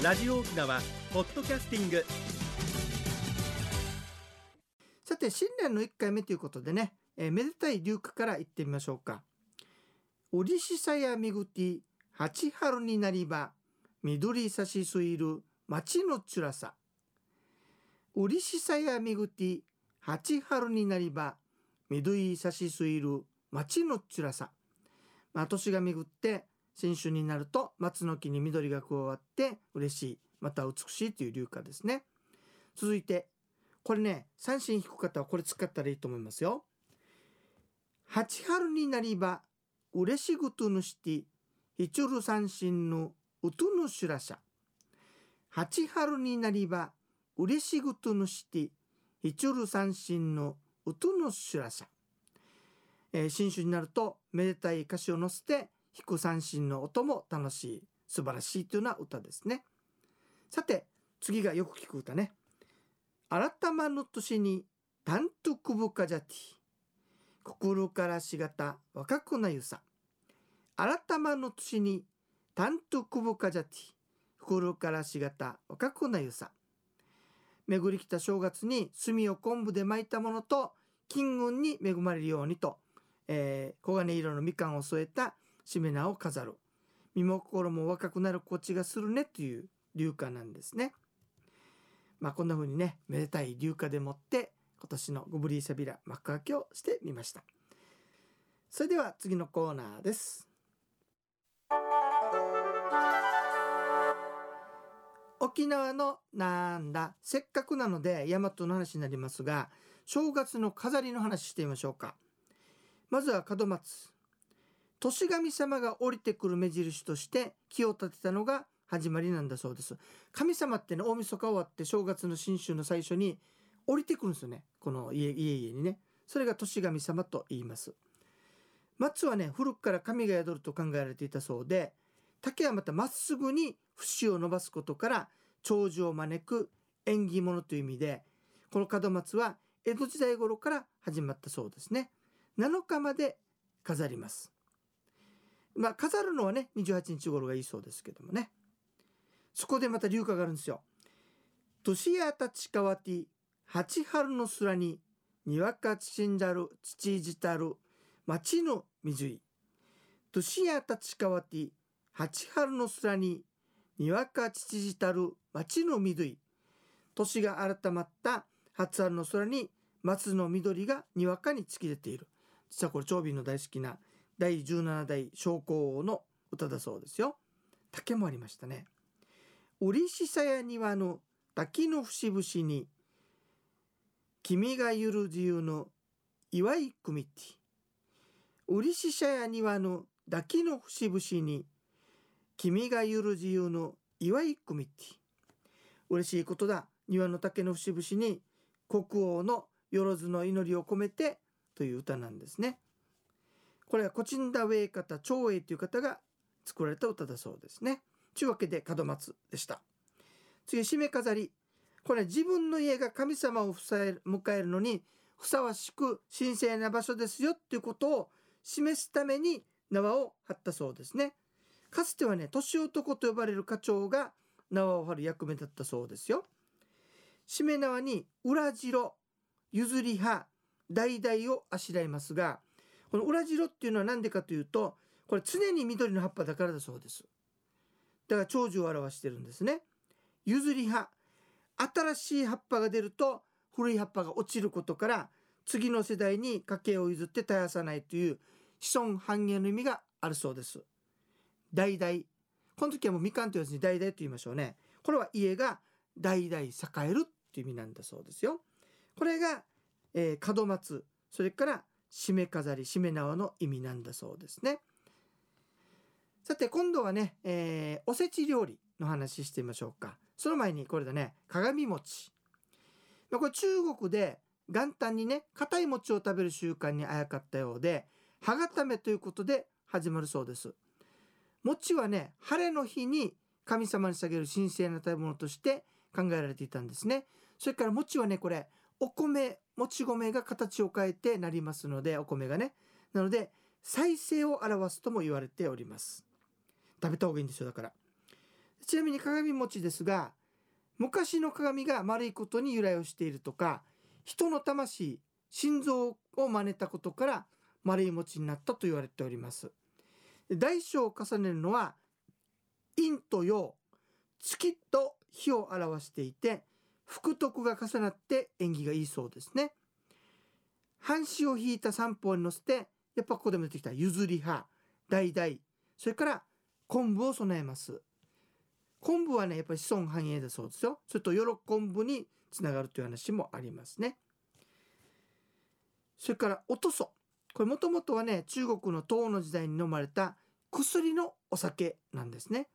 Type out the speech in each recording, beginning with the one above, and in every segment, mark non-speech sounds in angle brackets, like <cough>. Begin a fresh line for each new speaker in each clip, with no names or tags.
ラジオ沖縄ポッドキャスティング
さて新年の1回目ということでね、えーめでたい流歌から行ってみましょうか。おりしさやみぐて八春になりば緑さしすいる町のつらさ。おりしさやみぐて八春になりば緑さしすいる町のつらさ。まあ、年が巡って新春になると松の木に緑が加わって嬉しいまた美しいという流歌ですね。続いてこれね三振弾く方はこれ使ったらいいと思いますよ。八春になりば嬉しぐとぬしてひちゅる三振のうとぬしゅらしゃ。八春になりば嬉しぐとぬしてひちゅる三振のうとぬしゅらしゃ。えー新春になるとめでたい歌詞を乗せて弾く三振の音も楽しい素晴らしいというような歌ですね。さて次がよく聞く歌ね。改まの年にタントクブカジャティ心からしがた若くなゆさ改まの年にタントクブカジャティ心からしがた若くなゆさ巡り来た正月に炭を昆布で巻いたものと金運に恵まれるようにと、えー黄金色のみかんを添えたしめ縄を飾る身も心も若くなるこちがするねという流歌なんですね。まあこんな風にねめでたい流歌でもって今年のゴブリーサビラ幕開けをしてみました。それでは次のコーナーです。沖縄のなんだ。せっかくなので大和の話になりますが正月の飾りの話してみましょうか。まずは門松。年神様が降りてくる目印として木を立てたのが始まりなんだそうです。神様ってね大晦日終わって正月の新春の最初に降りてくるんですよね。この家家々にね。それが年神様と言います。松はね古くから神が宿ると考えられていたそうで竹はまたまっすぐに節を伸ばすことから長寿を招く縁起物という意味でこの門松は江戸時代頃から始まったそうですね。7日まで飾ります。まあ飾るのはね28日頃がいいそうですけどもね。そこでまた流歌があるんですよ。年やたちかわて八春の空ににわかちんだる土じたる町の水い年やたちかわて八春の空ににわかちじたる町の緑年が改まった初春の空に松の緑がにわかに突き出ている。実はこれ長瓶の大好きな第17代将校王の歌だそうですよ。竹もありましたね。折しさや庭の滝の節々に君がゆる自由の祝い組ティ折しさや庭の滝の節々に君がゆる自由の祝い組ティ嬉しいことだ。庭の竹の節々に国王のよろずの祈りを込めてという歌なんですね。これはコチンダウェイ方長英という方が作られた歌だそうですね。というわけで門松でした。次締め飾り。これ自分の家が神様を迎える迎えるのにふさわしく神聖な場所ですよっていうことを示すために縄を張ったそうですね。かつてはね年男と呼ばれる課長が縄を張る役目だったそうですよ。締め縄に裏白譲り葉橙をあしらいますがこの裏白っていうのは何でかというとこれ常に緑の葉っぱだからだそうです。だから長寿を表してるんですね。譲り葉新しい葉っぱが出ると古い葉っぱが落ちることから次の世代に家計を譲って絶やさないという子孫繁栄の意味があるそうです。代々。この時はもうみかんと言わずに代々と言いましょうね。これは家が代々栄えるっていう意味なんだそうですよ。これが、えー、門松それから締め飾り締め縄の意味なんだそうですね。さて今度はね、えーおせち料理の話してみましょうか。その前にこれだね鏡餅。まこれ中国で元旦にね硬い餅を食べる習慣にあやかったようで歯固めということで始まるそうです。餅はね晴れの日に神様に捧げる神聖な食べ物として考えられていたんですね。それから餅はねこれお米もち米が形を変えてなりますのでお米がね。なので再生を表すとも言われております。食べた方がいいんですよだから。ちなみに鏡餅ですが昔の鏡が丸いことに由来をしているとか人の魂心臓を真似たことから丸い餅になったと言われております。大小を重ねるのは陰と陽月と火を表していて福徳が重なって縁起がいいそうですね。半紙を引いた三方に乗せてやっぱここでも出てきた譲り葉橙それから昆布を備えます。昆布はねやっぱり子孫繁栄だそうですよ。それと喜ぶにつながるという話もありますね。それからおとそこれもともとはね中国の唐の時代に飲まれた薬のお酒なんですね。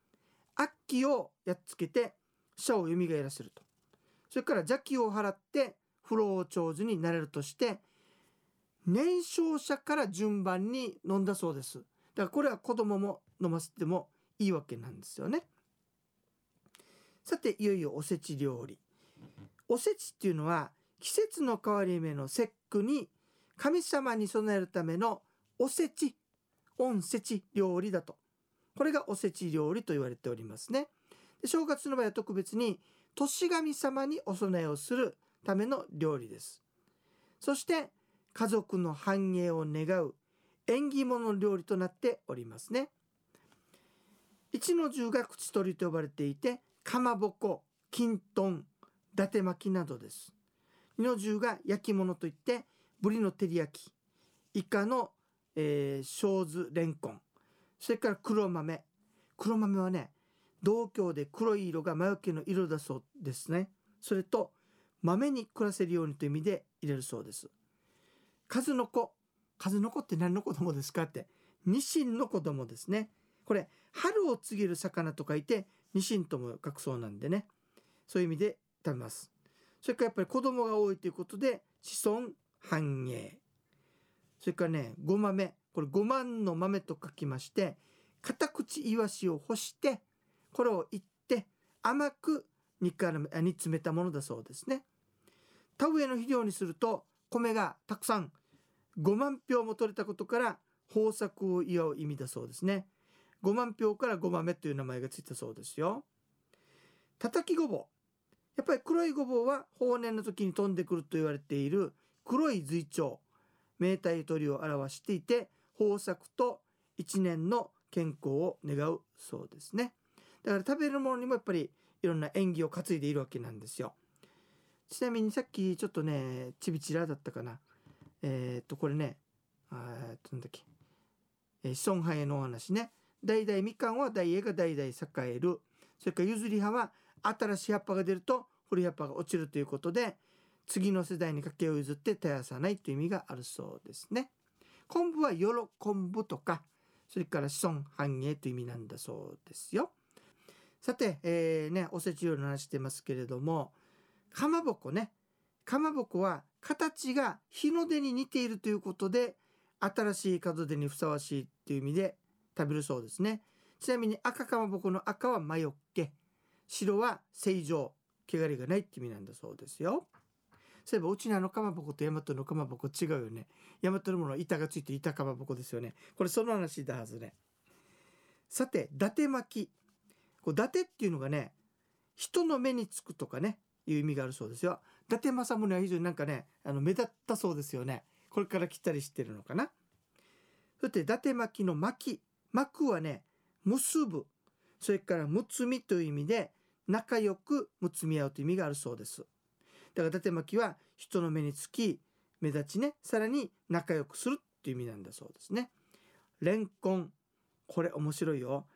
悪鬼をやっつけて死を蘇らせると。それから邪気を払って不老長寿になれるとして年少者から順番に飲んだそうです。だからこれは子供も飲ませてもいいわけなんですよね。さていよいよおせち料理。おせちっていうのは季節の変わり目の節句に神様に備えるためのおせち御せち料理だと。これがおせち料理と言われておりますね。で正月の場合は特別に年神様にお供えをするための料理です。そして家族の繁栄を願う縁起物料理となっておりますね。一の十が口取りと呼ばれていてかまぼこきんとん伊達巻きなどです。二の重が焼き物といってぶりの照り焼き。イカの、えー、小豆レンコン。それから黒豆。黒豆はね同郷で黒い色が魔除けの色だそうですね。それと豆に暮らせるようにという意味で入れるそうです。数の子。数の子って何の子供ですかって。ニシンの子供ですね。これ春を告げる魚と書いてニシンとも書くそうなんでね。そういう意味で食べます。それからやっぱり子供が多いということで子孫繁栄。それからねご豆。これ5万の豆と書きまして片口イワシを干してこれをいって甘く煮から煮詰めたものだそうですね。田植えの肥料にすると米がたくさん5万票も取れたことから豊作を祝う意味だそうですね。5万票から5豆という名前がついたそうですよ。叩きごぼう。やっぱり黒いごぼうは豊年の時に飛んでくると言われている黒い随鳥明太鳥を表していて豊作と一年の健康を願うそうですね。だから食べるものにもやっぱりいろんな縁起を担いでいるわけなんですよちなみにさっきちょっとねちびちらだったかなえー、っとこれねえっとなんだっけ、えー、子孫繁栄のお話ね代々みかんは大栄が代々栄えるそれから譲り葉は新しい葉っぱが出ると古い葉っぱが落ちるということで次の世代に家計を譲って絶やさないという意味があるそうですね。昆布は喜ぶとかそれから子孫繁栄という意味なんだそうですよ。さて、えー、ね、おせち料理の話してますけれどもかまぼこね。かまぼこは形が日の出に似ているということで新しい門出にふさわしいという意味で食べるそうですね。ちなみに赤かまぼこの赤は魔除け。白は正常。汚れがないって意味なんだそうですよ。そういえばうちのあのかまぼこと大和のかまぼこ違うよね。大和のものは板がついて板かまぼこですよね。これその話だはずね。さて伊達巻き。こう伊達っていうのがね人の目につくとかねいう意味があるそうですよ。伊達政宗は非常になんかねあの目立ったそうですよね。これから来たりしてるのかな。そして伊達巻の巻巻はね結ぶ。それからむつみという意味で仲良くむつみ合うという意味があるそうです。だから伊達巻は人の目につき目立ちね。さらに仲良くするっていう意味なんだそうですね。レンコン。これ面白いよ。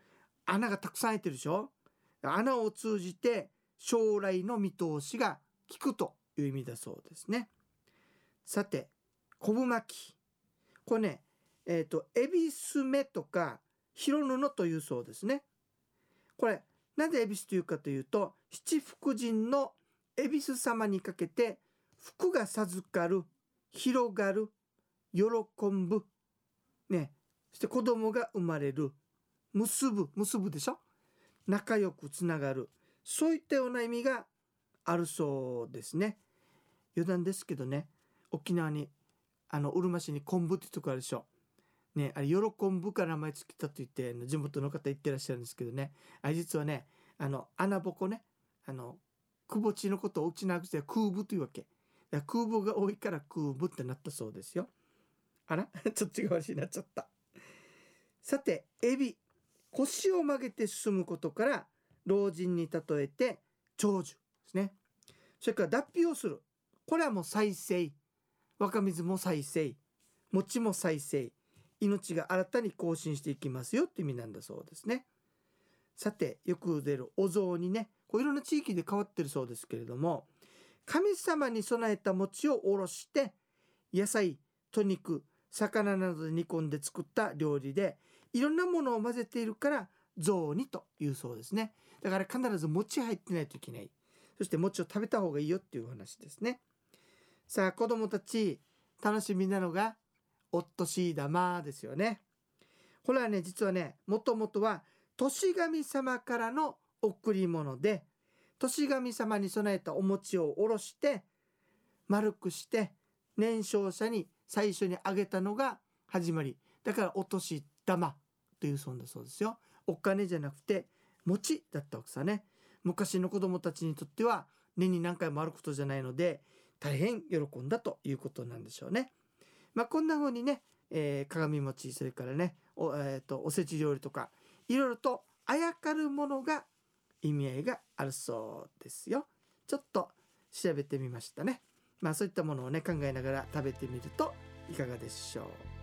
穴がたくさん開いてるでしょ？穴を通じて将来の見通しが効くという意味だそうですね。さて昆布巻き。これねえっ、ー、と恵比寿目とか広布というそうですね。これなぜ恵比寿というかというと七福神の恵比寿様にかけて福が授かる広がる喜ぶ。ねそして子供が生まれる。結ぶ結ぶでしょ？仲良くつながる。そういったような意味があるそうですね。余談ですけどね。沖縄にあのうるま市に昆布ってとこあるでしょ。ねあれ喜ぶから名前つけたと言って地元の方言ってらっしゃるんですけどね。あれ実はねあの穴ぼこねあのくぼ地のことをうちなくして空部というわけ。空母が多いから空母ってなったそうですよ。あら？<laughs> ちょっと違う話になっちゃったさてエビ。腰を曲げて進むことから老人に例えて長寿ですね。それから脱皮をする。これはもう再生。若水も再生。餅も再生。命が新たに更新していきますよ。って意味なんだそうですね。さてよく出るお雑煮ね。こういろんな地域で変わってるそうですけれども神様に備えた餅をおろして野菜と肉魚などで煮込んで作った料理でいろんなものを混ぜているから雑煮というそうですね。だから必ず餅入ってないといけない。そして餅を食べた方がいいよっていう話ですね。さあ子供たち楽しみなのがおっとしい玉ですよね。これはね実はねもともとは年神様からの贈り物で年神様に備えたお餅をおろして丸くして年少者に最初にあげたのが始まり。だからお年って玉というそうだそうですよ。お金じゃなくて餅だったわけさね。昔の子供たちにとっては年に何回もあることじゃないので大変喜んだということなんでしょうね。まあこんな風にね、えー、鏡餅それからねお,、えーと、とおせち料理とかいろいろとあやかるものが意味合いがあるそうですよ。ちょっと調べてみましたね。まあそういったものをね考えながら食べてみるといかがでしょう。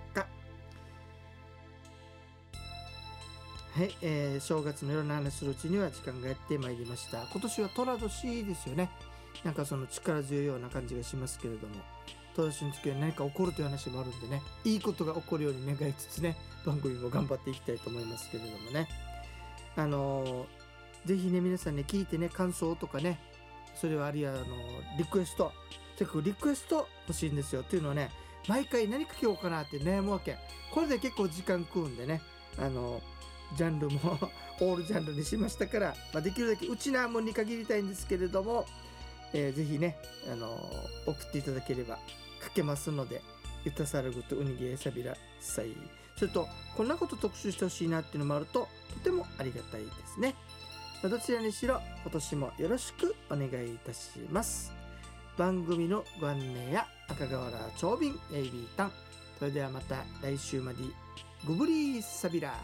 はい、えー、正月のいろんな話するうちには時間がやってまいりました。今年は寅年ですよね。なんかその力強いような感じがしますけれども。寅年の時は何か起こるという話もあるんでね。いいことが起こるように願いつつね番組も頑張っていきたいと思いますけれどもね。あのーぜひね皆さんね聞いてね感想とかねそれはあるいはあのリクエスト結構リクエスト欲しいんですよ。っていうのはね毎回何かけようかなって悩むわけ。これで結構時間食うんでね。あのジャンルも <laughs> オールジャンルにしましたから、まあ、できるだけうちなもんに限りたいんですけれども、えー、ぜひねあの送っていただければ書けますのでゆたさるぐとうにげえさびらさいそれとこんなこと特集してほしいなっていうのもあるととてもありがたいですね。まあどちらにしろ今年もよろしくお願いいたします。番組のご案内や赤瓦長瓶エイビータン。それではまた来週まで。グブリーサビラ